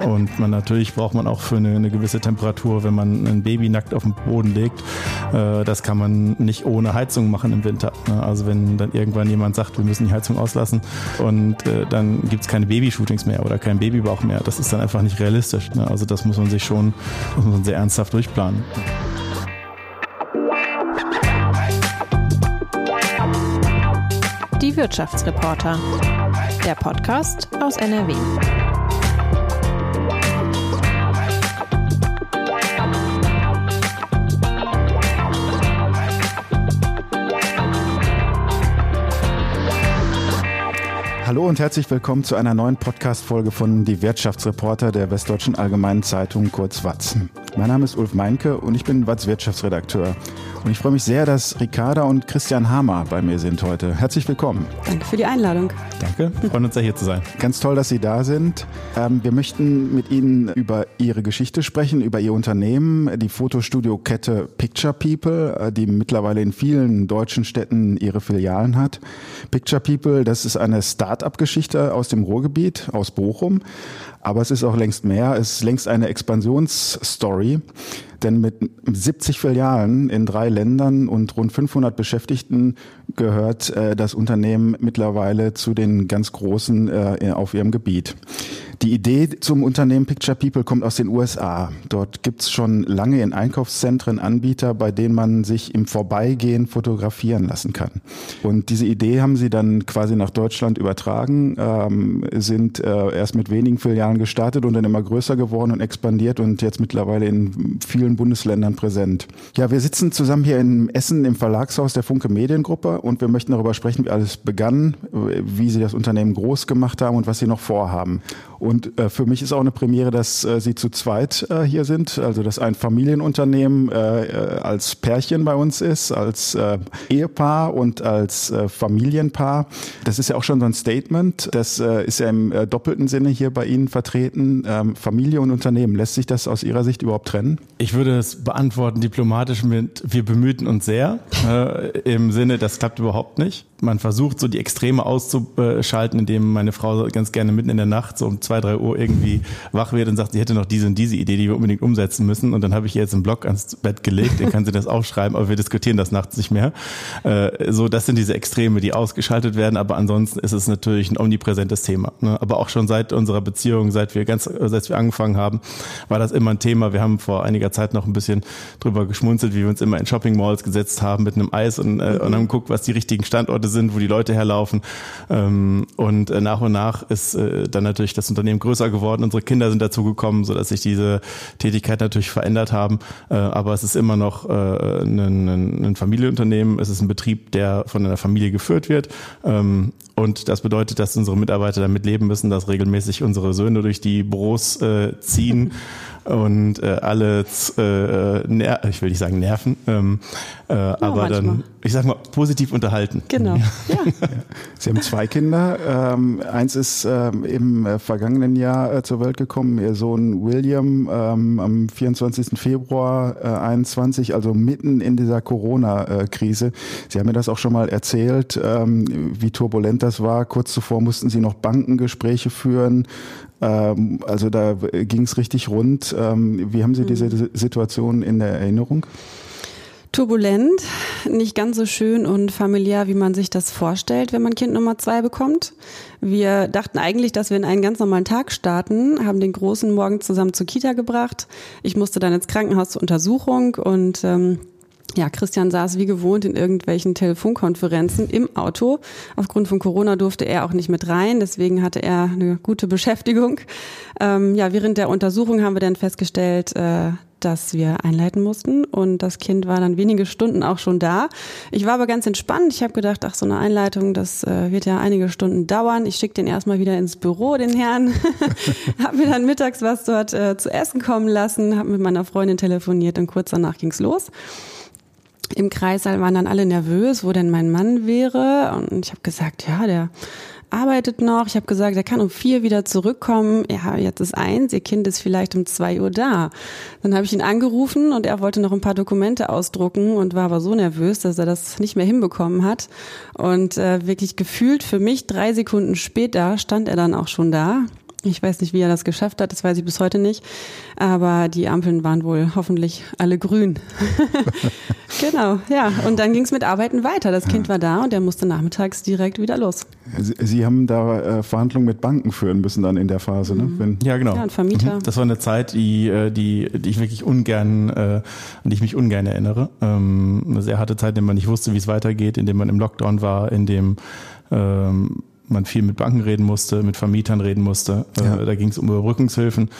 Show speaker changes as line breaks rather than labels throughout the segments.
Und man natürlich braucht man auch für eine, eine, gewisse Temperatur, wenn man ein Baby nackt auf den Boden legt. Äh, das kann man nicht ohne Heizung machen im Winter. Ne? Also wenn dann irgendwann jemand sagt, wir müssen die Heizung auslassen und äh, dann gibt's keine Babyshootings mehr oder kein Babybauch mehr. Das ist dann einfach nicht realistisch. Ne? Also das muss man sich schon muss man sehr ernsthaft durchplanen.
Die Wirtschaftsreporter. Der Podcast aus NRW.
Hallo und herzlich willkommen zu einer neuen Podcast-Folge von Die Wirtschaftsreporter der Westdeutschen Allgemeinen Zeitung, kurz WATZ. Mein Name ist Ulf Meinke und ich bin WATZ Wirtschaftsredakteur. Und ich freue mich sehr, dass Ricarda und Christian Hamer bei mir sind heute. Herzlich willkommen.
Danke für die Einladung.
Danke, freuen uns sehr hier zu sein.
Ganz toll, dass Sie da sind. Ähm, wir möchten mit Ihnen über Ihre Geschichte sprechen, über Ihr Unternehmen, die Fotostudio-Kette Picture People, äh, die mittlerweile in vielen deutschen Städten ihre Filialen hat. Picture People, das ist eine Start-up-Geschichte aus dem Ruhrgebiet, aus Bochum. Aber es ist auch längst mehr. Es ist längst eine Expansionsstory. Denn mit 70 Filialen in drei Ländern und rund 500 Beschäftigten gehört äh, das Unternehmen mittlerweile zu den ganz Großen äh, auf ihrem Gebiet. Die Idee zum Unternehmen Picture People kommt aus den USA. Dort gibt's schon lange in Einkaufszentren Anbieter, bei denen man sich im Vorbeigehen fotografieren lassen kann. Und diese Idee haben sie dann quasi nach Deutschland übertragen, ähm, sind äh, erst mit wenigen Filialen gestartet und dann immer größer geworden und expandiert und jetzt mittlerweile in vielen Bundesländern präsent. Ja, wir sitzen zusammen hier in Essen im Verlagshaus der Funke Mediengruppe und wir möchten darüber sprechen, wie alles begann, wie sie das Unternehmen groß gemacht haben und was sie noch vorhaben. Und äh, für mich ist auch eine Premiere, dass äh, Sie zu zweit äh, hier sind, also dass ein Familienunternehmen äh, äh, als Pärchen bei uns ist, als äh, Ehepaar und als Familienpaar. Das ist ja auch schon so ein Statement. Das ist ja im doppelten Sinne hier bei Ihnen vertreten. Ähm, Familie und Unternehmen, lässt sich das aus Ihrer Sicht überhaupt trennen?
Ich würde es beantworten diplomatisch mit, wir bemühten uns sehr, im Sinne, das klappt überhaupt nicht man versucht so die Extreme auszuschalten, indem meine Frau ganz gerne mitten in der Nacht so um zwei, drei Uhr irgendwie wach wird und sagt, sie hätte noch diese und diese Idee, die wir unbedingt umsetzen müssen. Und dann habe ich ihr jetzt einen Blog ans Bett gelegt, den kann sie das aufschreiben, aber wir diskutieren das nachts nicht mehr. Äh, so, das sind diese Extreme, die ausgeschaltet werden, aber ansonsten ist es natürlich ein omnipräsentes Thema. Ne? Aber auch schon seit unserer Beziehung, seit wir ganz, seit wir angefangen haben, war das immer ein Thema. Wir haben vor einiger Zeit noch ein bisschen drüber geschmunzelt, wie wir uns immer in Shopping Malls gesetzt haben mit einem Eis und, äh, und haben geguckt, was die richtigen Standorte sind, wo die Leute herlaufen. Ähm, und äh, nach und nach ist äh, dann natürlich das Unternehmen größer geworden. Unsere Kinder sind dazu gekommen, sodass sich diese Tätigkeit natürlich verändert haben. Äh, aber es ist immer noch ein, ein Familienunternehmen. Es ist ein Betrieb, der von einer Familie geführt wird. Und das bedeutet, dass unsere Mitarbeiter damit leben müssen, dass regelmäßig unsere Söhne durch die Büros ziehen und äh, alle, äh, ich will nicht sagen nerven, ähm, äh, ja, aber manchmal. dann, ich sag mal, positiv unterhalten.
Genau. Ja.
Sie haben zwei Kinder. Ähm, eins ist ähm, im äh, vergangenen Jahr äh, zur Welt gekommen, Ihr Sohn William ähm, am 24. Februar äh, 21, also mitten in dieser Corona-Krise. Sie haben mir das auch schon mal erzählt, ähm, wie turbulent das war. Kurz zuvor mussten Sie noch Bankengespräche führen. Ähm, also da ging es richtig rund. Ähm, wie haben Sie diese mhm. Situation in der Erinnerung?
Turbulent, nicht ganz so schön und familiär, wie man sich das vorstellt, wenn man Kind Nummer zwei bekommt. Wir dachten eigentlich, dass wir in einen ganz normalen Tag starten, haben den Großen morgen zusammen zur Kita gebracht. Ich musste dann ins Krankenhaus zur Untersuchung und ähm, ja, Christian saß wie gewohnt in irgendwelchen Telefonkonferenzen im Auto. Aufgrund von Corona durfte er auch nicht mit rein, deswegen hatte er eine gute Beschäftigung. Ähm, ja, während der Untersuchung haben wir dann festgestellt, äh, dass wir einleiten mussten und das Kind war dann wenige Stunden auch schon da. Ich war aber ganz entspannt. Ich habe gedacht, ach so eine Einleitung, das äh, wird ja einige Stunden dauern. Ich schicke den erstmal wieder ins Büro, den Herrn. habe mir dann mittags was dort äh, zu essen kommen lassen, habe mit meiner Freundin telefoniert und kurz danach ging's los im Kreissaal waren dann alle nervös, wo denn mein Mann wäre. Und ich habe gesagt, ja, der arbeitet noch. Ich habe gesagt, er kann um vier wieder zurückkommen. Ja, jetzt ist eins, ihr Kind ist vielleicht um zwei Uhr da. Dann habe ich ihn angerufen und er wollte noch ein paar Dokumente ausdrucken und war aber so nervös, dass er das nicht mehr hinbekommen hat. Und äh, wirklich gefühlt für mich drei Sekunden später stand er dann auch schon da Ich weiß nicht, wie er das geschafft hat, das weiß ich bis heute nicht. Aber die Ampeln waren wohl hoffentlich alle grün. genau, ja. Und dann ging es mit Arbeiten weiter. Das Kind war da und er musste nachmittags direkt wieder los.
Sie, Sie haben da äh, Verhandlungen mit Banken führen müssen dann in der Phase, ne?
Wenn ja, genau.
Ja, und Vermieter.
Mhm. Das war eine Zeit, die, äh, die, die ich wirklich ungern, äh, an die ich mich ungern erinnere. Ähm, eine sehr harte Zeit, in der man nicht wusste, wie es weitergeht, in dem man im Lockdown war, in dem ähm, man viel mit Banken reden musste, mit Vermietern reden musste. Äh, ja. da ging es um Überbrückungshilfen.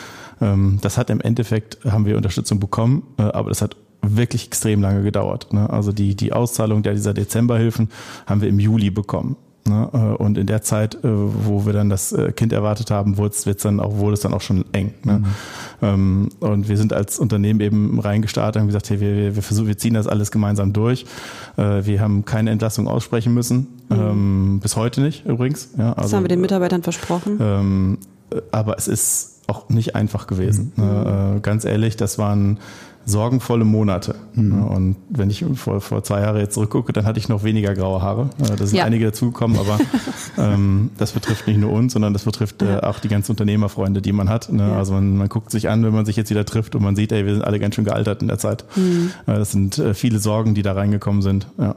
Ähm, das hat im Endeffekt, haben wir Unterstützung bekommen, äh, aber das hat wirklich extrem lange gedauert. Ne? Also die, die Auszahlung der dieser Dezemberhilfen haben wir im Juli bekommen. Ne? Äh, und in der Zeit, äh, wo wir dann das äh, Kind erwartet haben, wurde es dann auch, wurde es dann auch schon eng. Ne? Mhm. Ähm, und wir sind als Unternehmen eben reingestartet und gesagt, hey, wir, wir versuchen, wir ziehen das alles gemeinsam durch. Wir haben keine Entlassung aussprechen müssen. Mhm. Ähm, bis heute nicht übrigens.
Ja, also, das haben wir den Mitarbeitern versprochen.
Ähm, aber es ist auch nicht einfach gewesen. Mhm. Ne? Ganz ehrlich, das waren sorgenvolle Monate. Mhm. Und wenn ich vor, vor zwei Jahren jetzt zurückgucke, dann hatte ich noch weniger graue Haare. Da sind ja. einige dazugekommen, aber ähm, das betrifft nicht nur uns, sondern das betrifft äh, auch die ganzen Unternehmerfreunde, die man hat. Ne? Ja. Also man, man guckt sich an, wenn man sich jetzt wieder trifft und man sieht, ey, wir sind alle ganz schön gealtert in der Zeit. Mhm. Das sind äh, viele Sorgen, die da reingekommen sind. Ja.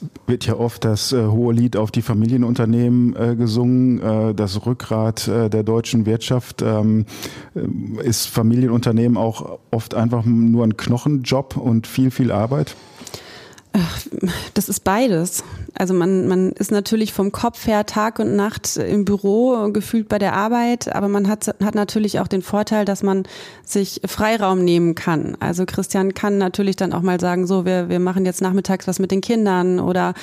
Es wird ja oft das äh, hohe Lied auf die Familienunternehmen äh, gesungen, äh, das Rückgrat äh, der deutschen Wirtschaft. Ähm, äh, ist Familienunternehmen auch oft einfach nur ein Knochenjob und viel, viel Arbeit?
Das ist beides. Also man, man ist natürlich vom Kopf her Tag und Nacht im Büro gefühlt bei der Arbeit, aber man hat, hat natürlich auch den Vorteil, dass man sich Freiraum nehmen kann. Also Christian kann natürlich dann auch mal sagen, so, wir, wir machen jetzt nachmittags was mit den Kindern oder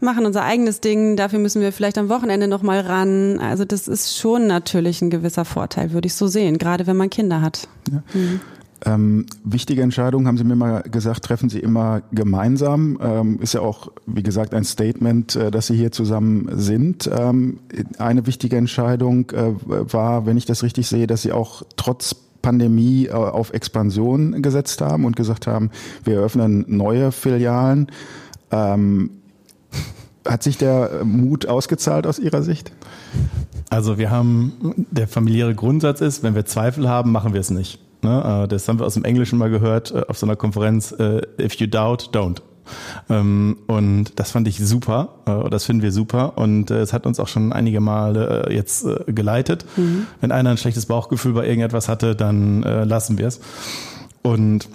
machen unser eigenes Ding, dafür müssen wir vielleicht am Wochenende nochmal ran. Also das ist schon natürlich ein gewisser Vorteil, würde ich so sehen, gerade wenn man Kinder hat. Ja. Mhm.
Ähm, wichtige Entscheidungen, haben Sie mir mal gesagt, treffen Sie immer gemeinsam. Ähm, ist ja auch, wie gesagt, ein Statement, äh, dass Sie hier zusammen sind. Ähm, eine wichtige Entscheidung äh, war, wenn ich das richtig sehe, dass Sie auch trotz Pandemie äh, auf Expansion gesetzt haben und gesagt haben, wir eröffnen neue Filialen. Ähm, hat sich der Mut ausgezahlt aus Ihrer Sicht?
Also wir haben, der familiäre Grundsatz ist, wenn wir Zweifel haben, machen wir es nicht. Ne? Äh, das haben wir aus dem Englischen mal gehört äh, auf so einer Konferenz. Äh, if you doubt, don't. Ähm, und das fand ich super, das finden wir super und es hat uns auch schon einige Male jetzt geleitet. Mhm. Wenn einer ein schlechtes Bauchgefühl bei irgendetwas hatte, dann lassen wir es. Und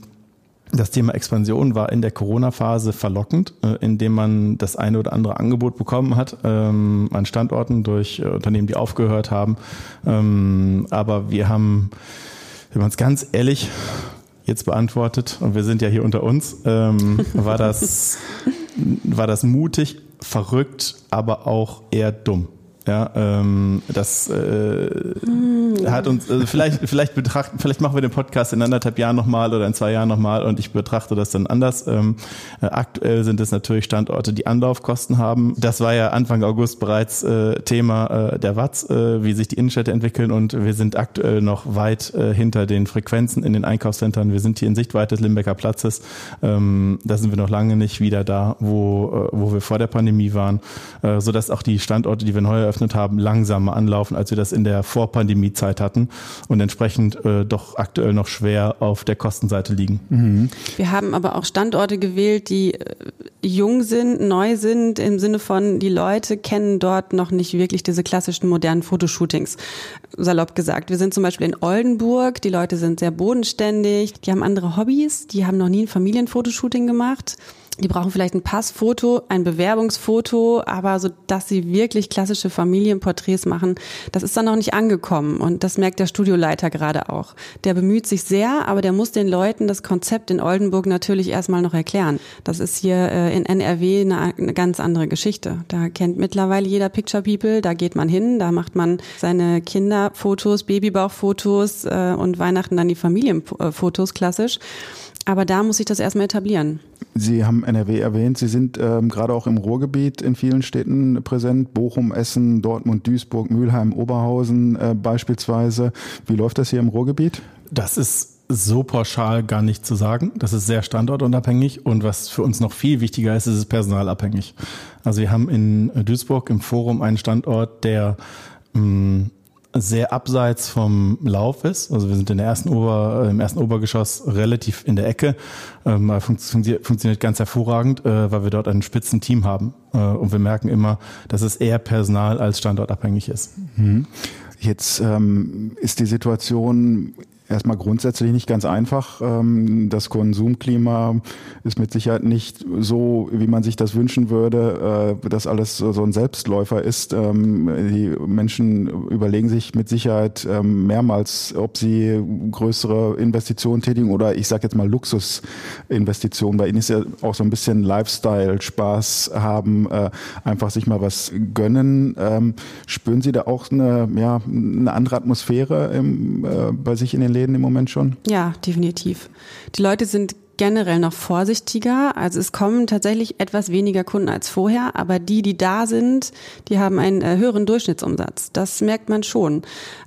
das Thema Expansion war in der Corona-Phase verlockend, indem man das eine oder andere Angebot bekommen hat ähm, an Standorten durch Unternehmen, die aufgehört haben. Ähm, aber wir haben wenn man es ganz ehrlich jetzt beantwortet, und wir sind ja hier unter uns, ähm, war, das, war das mutig, verrückt, aber auch eher dumm. Ja, ähm, das äh, hm. hat uns äh, vielleicht vielleicht betrachten vielleicht machen wir den Podcast in anderthalb Jahren nochmal oder in zwei Jahren nochmal und ich betrachte das dann anders. Ähm, äh, aktuell sind es natürlich Standorte, die Anlaufkosten haben. Das war ja Anfang August bereits äh, Thema äh, der Watz, äh, wie sich die Innenstädte entwickeln und wir sind aktuell noch weit äh, hinter den Frequenzen in den Einkaufszentren. Wir sind hier in Sichtweite des Limbecker Platzes. Ähm, da sind wir noch lange nicht wieder da, wo äh, wo wir vor der Pandemie waren, äh, so dass auch die Standorte, die wir neu eröffnen eröffnet haben, langsamer anlaufen, als wir das in der Vorpandemie-Zeit hatten und entsprechend äh, doch aktuell noch schwer auf der Kostenseite liegen.
Mhm. Wir haben aber auch Standorte gewählt, die äh, jung sind, neu sind, im Sinne von, die Leute kennen dort noch nicht wirklich diese klassischen modernen Fotoshootings. Salopp gesagt. Wir sind zum Beispiel in Oldenburg, die Leute sind sehr bodenständig, die haben andere Hobbys, die haben noch nie ein Familienfotoshooting gemacht. Die brauchen vielleicht ein Passfoto, ein Bewerbungsfoto, aber so, dass sie wirklich klassische Familienporträts machen, das ist dann noch nicht angekommen. Und das merkt der Studioleiter gerade auch. Der bemüht sich sehr, aber der muss den Leuten das Konzept in Oldenburg natürlich erstmal noch erklären. Das ist hier äh, in NRW eine, eine ganz andere Geschichte. Da kennt mittlerweile jeder Picture People, da geht man hin, da macht man seine Kinderfotos, Babybauchfotos äh, und Weihnachten dann die Familienfotos klassisch. Aber da muss sich das erstmal etablieren.
Sie haben NRW erwähnt. Sie sind ähm, gerade auch im Ruhrgebiet in vielen Städten präsent. Bochum, Essen, Dortmund, Duisburg, Mülheim, Oberhausen äh, beispielsweise. Wie läuft das hier im Ruhrgebiet?
Das ist so pauschal gar nicht zu sagen. Das ist sehr standortunabhängig und was für uns noch viel wichtiger ist, ist es personalabhängig. Also wir haben in Duisburg im Forum einen Standort, der mh, mm, sehr abseits vom Lauf ist. Also wir sind in der ersten Ober, im ersten Obergeschoss relativ in der Ecke. Ähm, funktioniert, funktioniert ganz hervorragend, äh, weil wir dort ein Spitzenteam haben. Äh, und wir merken immer, dass es eher Personal als standortabhängig ist.
Mhm. Jetzt ähm, ist die Situation erstmal grundsätzlich nicht ganz einfach. Ähm, das Konsumklima ist mit Sicherheit nicht so, wie man sich das wünschen würde, äh, dass alles so ein Selbstläufer ist. Ähm, die Menschen überlegen sich mit Sicherheit ähm, mehrmals, ob sie größere Investitionen tätigen oder ich sage jetzt mal Luxusinvestitionen. Bei ihnen ist ja auch so ein bisschen Lifestyle, Spaß haben, äh, einfach sich mal was gönnen. Spüren Sie da auch eine, ja, eine andere Atmosphäre äh, bei sich in den Läden im Moment schon?
Ja, definitiv. Die Leute sind generell noch vorsichtiger. Also es kommen tatsächlich etwas weniger Kunden als vorher, aber die, die da sind, die haben einen äh, höheren Durchschnittsumsatz. Das merkt man schon.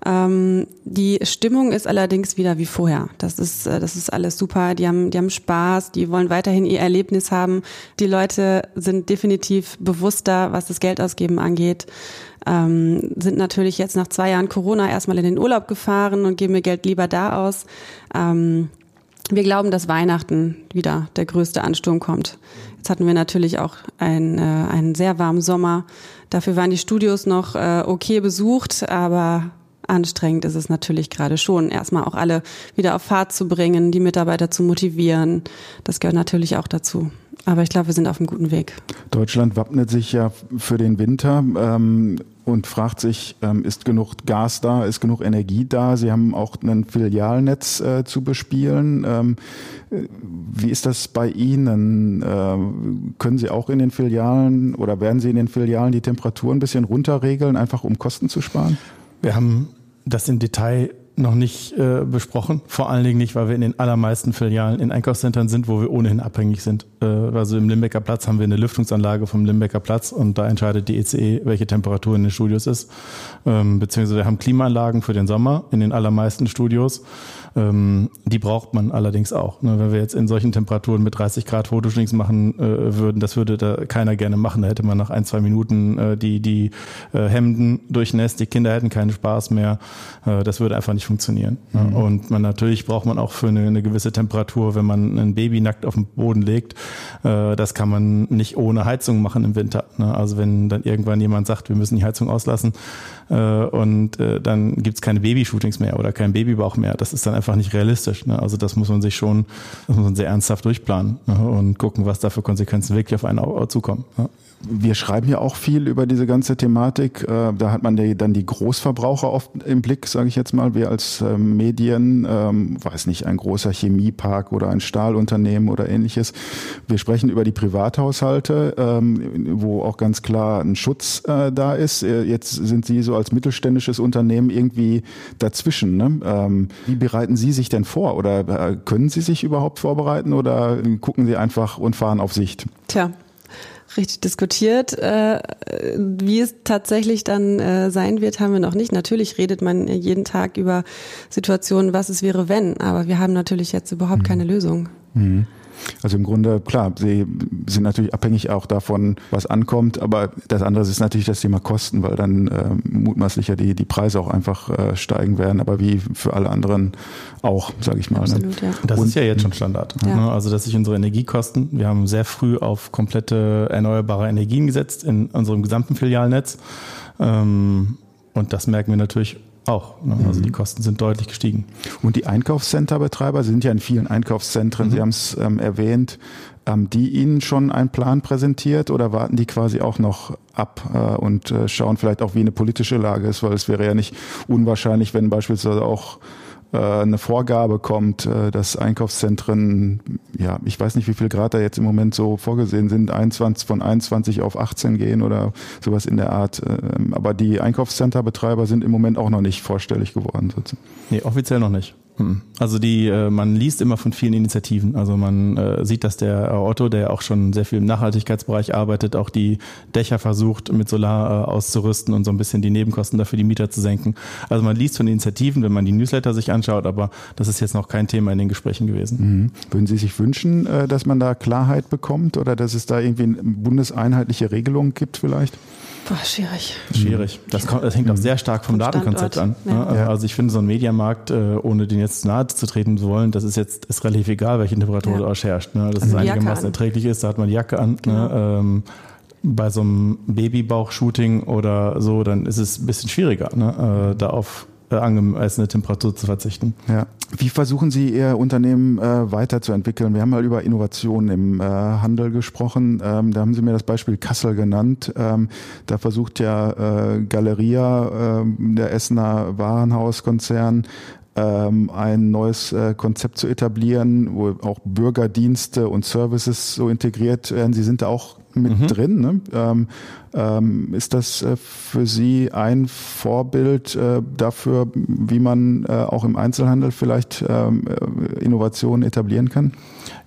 Ähm, die Stimmung ist allerdings wieder wie vorher. Das ist, äh, das ist alles super. Die haben, die haben Spaß, die wollen weiterhin ihr Erlebnis haben. Die Leute sind definitiv bewusster, was das Geldausgeben angeht ähm, sind natürlich jetzt nach zwei Jahren Corona erstmal in den Urlaub gefahren und geben ihr Geld lieber da aus. Ähm, wir glauben, dass Weihnachten wieder der größte Ansturm kommt. Jetzt hatten wir natürlich auch einen, äh, einen sehr warmen Sommer. Dafür waren die Studios noch äh, okay besucht, aber anstrengend ist es natürlich gerade schon, erstmal auch alle wieder auf Fahrt zu bringen, die Mitarbeiter zu motivieren. Das gehört natürlich auch dazu. Aber ich glaube, wir sind auf einem guten Weg.
Deutschland wappnet sich ja für den Winter. Ähm, und fragt sich, ähm, ist genug Gas da, ist genug Energie da? Sie haben auch ein Filialnetz äh, zu bespielen. Ähm, äh, wie ist das bei Ihnen? Äh, können Sie auch in den Filialen oder werden Sie in den Filialen die Temperatur ein bisschen runterregeln, einfach um Kosten zu sparen?
Wir haben das im Detail noch nicht äh, besprochen. Vor allen Dingen nicht, weil wir in den allermeisten Filialen in Einkaufszentren sind, wo wir ohnehin abhängig sind. Äh, also im Limbecker Platz haben wir eine Lüftungsanlage vom Limbecker Platz und da entscheidet die ECE, e, welche Temperatur in den Studios ist. Ähm, beziehungsweise wir haben Klimaanlagen für den Sommer in den allermeisten Studios. Ähm, die braucht man allerdings auch. Ne? Wenn wir jetzt in solchen Temperaturen mit 30 Grad Fotoshootings machen äh, würden, das würde da keiner gerne machen. Da hätte man nach ein, zwei Minuten äh, die, die äh, Hemden durchnässt, die Kinder hätten keinen Spaß mehr. Äh, das würde einfach nicht funktionieren. Ne? Mhm. Und man natürlich braucht man auch für eine, eine gewisse Temperatur, wenn man ein Baby nackt auf den Boden legt, äh, das kann man nicht ohne Heizung machen im Winter. Ne? Also wenn dann irgendwann jemand sagt, wir müssen die Heizung auslassen, äh, und dann gibt's keine Babyshootings mehr oder kein Babybauch mehr. Das ist dann einfach nicht realistisch. Ne? Also das muss man sich schon, das muss man sehr ernsthaft durchplanen ne? und gucken, was da für Konsequenzen wirklich auf einen zukommen. Ne?
Wir schreiben ja auch viel über diese ganze Thematik. Äh, da hat man dann die Großverbraucher oft im Blick, sage ich jetzt mal. Wir als ähm, Medien, ähm, weiß nicht, ein großer Chemiepark oder ein Stahlunternehmen oder ähnliches. Wir sprechen über die Privathaushalte, ähm, wo auch ganz klar ein Schutz äh, da ist. Äh, jetzt sind Sie so als mittelständisches Unternehmen irgendwie dazwischen. Ne? Wie bereiten Sie sich denn vor oder können Sie sich überhaupt vorbereiten oder gucken Sie einfach und fahren auf Sicht?
Tja, richtig diskutiert. Äh, wie es tatsächlich dann äh, sein wird, haben wir noch nicht. Natürlich redet man jeden Tag über Situationen, was es wäre, wenn, aber wir haben natürlich jetzt überhaupt mhm. keine Lösung.
Mhm. Also im Grunde, klar, sie sind natürlich abhängig auch davon, was ankommt, aber das andere ist natürlich das Thema Kosten, weil dann äh, mutmaßlich ja die, die Preise auch einfach äh, steigen werden, aber wie für alle anderen auch, sage ich mal. Ne?
Absolut, ne? ja. Das Und, ist ja jetzt schon Standard. Ja. Ne? Also dass sich unsere Energiekosten, wir haben sehr früh auf komplette erneuerbare Energien gesetzt in unserem gesamten Filialnetz. Ähm, und das merken wir natürlich auch. Ne? Also mhm. die Kosten sind deutlich gestiegen.
Und die Einkaufscenterbetreiber sind ja in vielen Einkaufszentren, mhm. Sie haben es ähm, erwähnt, haben die Ihnen schon einen Plan präsentiert oder warten die quasi auch noch ab äh, und äh, schauen vielleicht auch, wie eine politische Lage ist, weil es wäre ja nicht unwahrscheinlich, wenn beispielsweise auch eine Vorgabe kommt, äh, dass Einkaufszentren, ja, ich weiß nicht, wie viel Grad da jetzt im Moment so vorgesehen sind, 21 von 21 auf 18 gehen oder sowas in der Art. Ähm, aber die Einkaufscenterbetreiber sind im Moment auch noch nicht vorstellig geworden.
Nee, offiziell noch nicht. Also die, äh, man liest immer von vielen Initiativen. Also man äh, sieht, dass der Otto, der auch schon sehr viel im Nachhaltigkeitsbereich arbeitet, auch die Dächer versucht mit Solar äh, auszurüsten und so ein bisschen die Nebenkosten dafür die Mieter zu senken. Also man liest von Initiativen, wenn man die Newsletter sich anschaut, aber das ist jetzt noch kein Thema in den Gesprächen gewesen.
Mhm. Würden Sie sich wünschen, dass man da Klarheit bekommt oder dass es da irgendwie eine bundeseinheitliche Regelung gibt vielleicht?
Boah, schwierig.
Schwierig. Das, das hängt auch sehr stark vom, vom Datenkonzept an. Ne? Ja. Also ich finde so ein Mediamarkt, äh, ohne den jetzt nahe zu treten zu wollen, das ist jetzt ist relativ egal, welche Temperatur ja. dort herrscht. Ne? Dass also es einigermaßen erträglich ist, da hat man die Jacke an. Ne? Genau. Ne? Ähm, bei so einem Babybauch-Shooting oder so, dann ist es ein bisschen schwieriger, ne? äh, da auf angemessene Temperatur zu verzichten.
Ja. Wie versuchen Sie Ihr Unternehmen äh, weiterzuentwickeln? Wir haben mal über Innovationen im äh, Handel gesprochen. Ähm, da haben Sie mir das Beispiel Kassel genannt. Ähm, da versucht ja äh, Galeria, äh, der Essener Warenhauskonzern, ähm, ein neues äh, Konzept zu etablieren, wo auch Bürgerdienste und Services so integriert werden. Sie sind da auch mit mhm. drin. Ne? Ähm, ähm, ist das äh, für Sie ein Vorbild äh, dafür, wie man äh, auch im Einzelhandel vielleicht ähm, äh, Innovationen etablieren kann?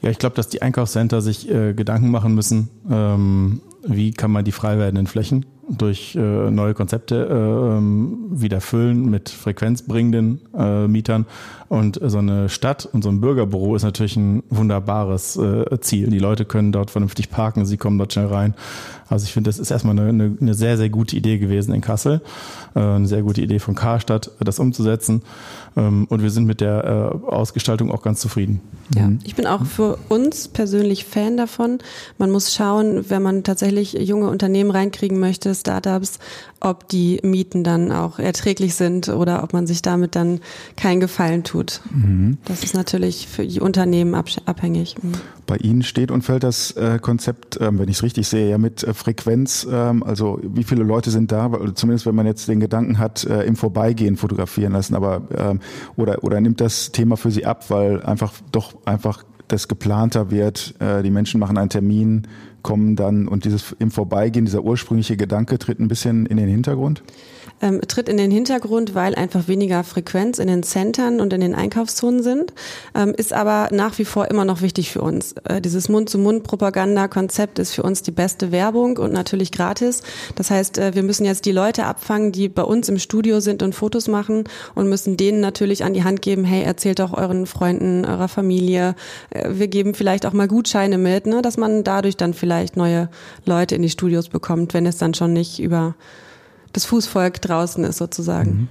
Ja, ich glaube, dass die Einkaufscenter sich äh, Gedanken machen müssen, ähm, wie kann man die frei werdenden Flächen durch äh, neue Konzepte äh, ähm, wieder füllen mit frequenzbringenden äh, Mietern. Und so eine Stadt und so ein Bürgerbüro ist natürlich ein wunderbares äh, Ziel. Die Leute können dort vernünftig parken, sie kommen dort schnell rein. Also ich finde, das ist erstmal eine, eine, eine sehr, sehr gute Idee gewesen in Kassel. Äh, eine sehr gute Idee von Karstadt, das umzusetzen. Ähm, und wir sind mit der äh, Ausgestaltung auch ganz zufrieden.
Ja, mhm. ich bin auch für uns persönlich Fan davon. Man muss schauen, wenn man tatsächlich junge Unternehmen reinkriegen möchte, Startups, ob die Mieten dann auch erträglich sind oder ob man sich damit dann keinen Gefallen tut. Mhm. Das ist natürlich für die Unternehmen abhängig. Mhm.
Bei Ihnen steht und fällt das äh, Konzept, ähm, wenn ich es richtig sehe, ja mit äh, Frequenz. Ähm, also wie viele Leute sind da? Zumindest wenn man jetzt den Gedanken hat, äh, im Vorbeigehen fotografieren lassen. Aber ähm, oder oder nimmt das Thema für Sie ab, weil einfach doch einfach das geplanter wird. die Menschen machen einen Termin, kommen dann und dieses im Vorbeigehen, dieser ursprüngliche Gedanke tritt ein bisschen in den Hintergrund?
Ähm, tritt in den Hintergrund, weil einfach weniger Frequenz in den Centern und in den Einkaufszonen sind, ähm, ist aber nach wie vor immer noch wichtig für uns. Äh, dieses Mund-zu-Mund-Propaganda-Konzept ist für uns die beste Werbung und natürlich gratis. Das heißt, äh, wir müssen jetzt die Leute abfangen, die bei uns im Studio sind und Fotos machen und müssen denen natürlich an die Hand geben, hey, erzählt doch euren Freunden, eurer Familie. Äh, wir geben vielleicht auch mal Gutscheine mit, ne, dass man dadurch dann vielleicht neue Leute in die Studios bekommt, wenn es dann schon nicht über das Fußvolk draußen ist sozusagen. Mhm.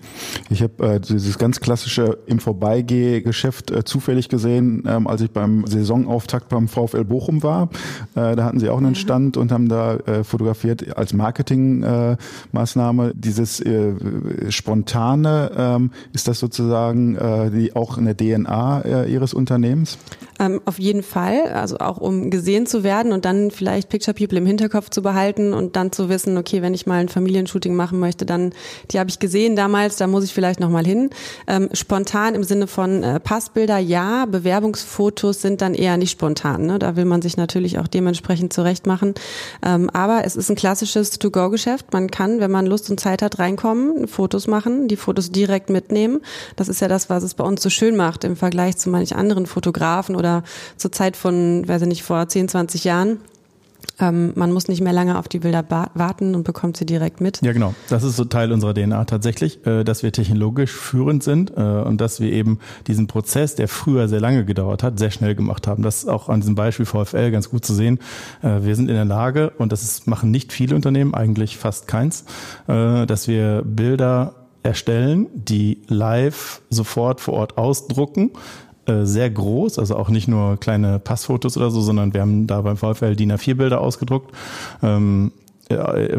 Ich habe äh, dieses ganz klassische im Vorbeigeh-Geschäft äh, zufällig gesehen, ähm, als ich beim Saisonauftakt beim VfL Bochum war. Äh, da hatten sie auch einen Stand und haben da äh, fotografiert als Marketingmaßnahme. Äh, dieses äh, spontane, ähm, ist das sozusagen äh, die auch eine DNA äh, ihres Unternehmens?
Ähm, auf jeden Fall, also auch um gesehen zu werden und dann vielleicht Picture People im Hinterkopf zu behalten und dann zu wissen, okay, wenn ich mal ein Familienshooting machen möchte, dann die habe ich gesehen damals, da muss ich vielleicht noch mal hin. Ähm, spontan im Sinne von äh, Passbilder, ja, Bewerbungsfotos sind dann eher nicht spontan. Ne? Da will man sich natürlich auch dementsprechend zurecht machen. Ähm, aber es ist ein klassisches To-Go-Geschäft. Man kann, wenn man Lust und Zeit hat, reinkommen, Fotos machen, die Fotos direkt mitnehmen. Das ist ja das, was es bei uns so schön macht im Vergleich zu manch anderen Fotografen oder zur Zeit von, weiß ich nicht, vor 10, 20 Jahren. Ähm, man muss nicht mehr lange auf die Bilder warten und bekommt sie direkt mit.
Ja, genau. Das ist so Teil unserer DNA tatsächlich, äh, dass wir technologisch führend sind äh, und dass wir eben diesen Prozess, der früher sehr lange gedauert hat, sehr schnell gemacht haben. Das ist auch an diesem Beispiel VFL ganz gut zu sehen. Äh, wir sind in der Lage, und das ist, machen nicht viele Unternehmen, eigentlich fast keins, äh, dass wir Bilder erstellen, die live sofort vor Ort ausdrucken, äh, sehr groß, also auch nicht nur kleine Passfotos oder so, sondern wir haben da beim VfL DIN A4 Bilder ausgedruckt. Ähm,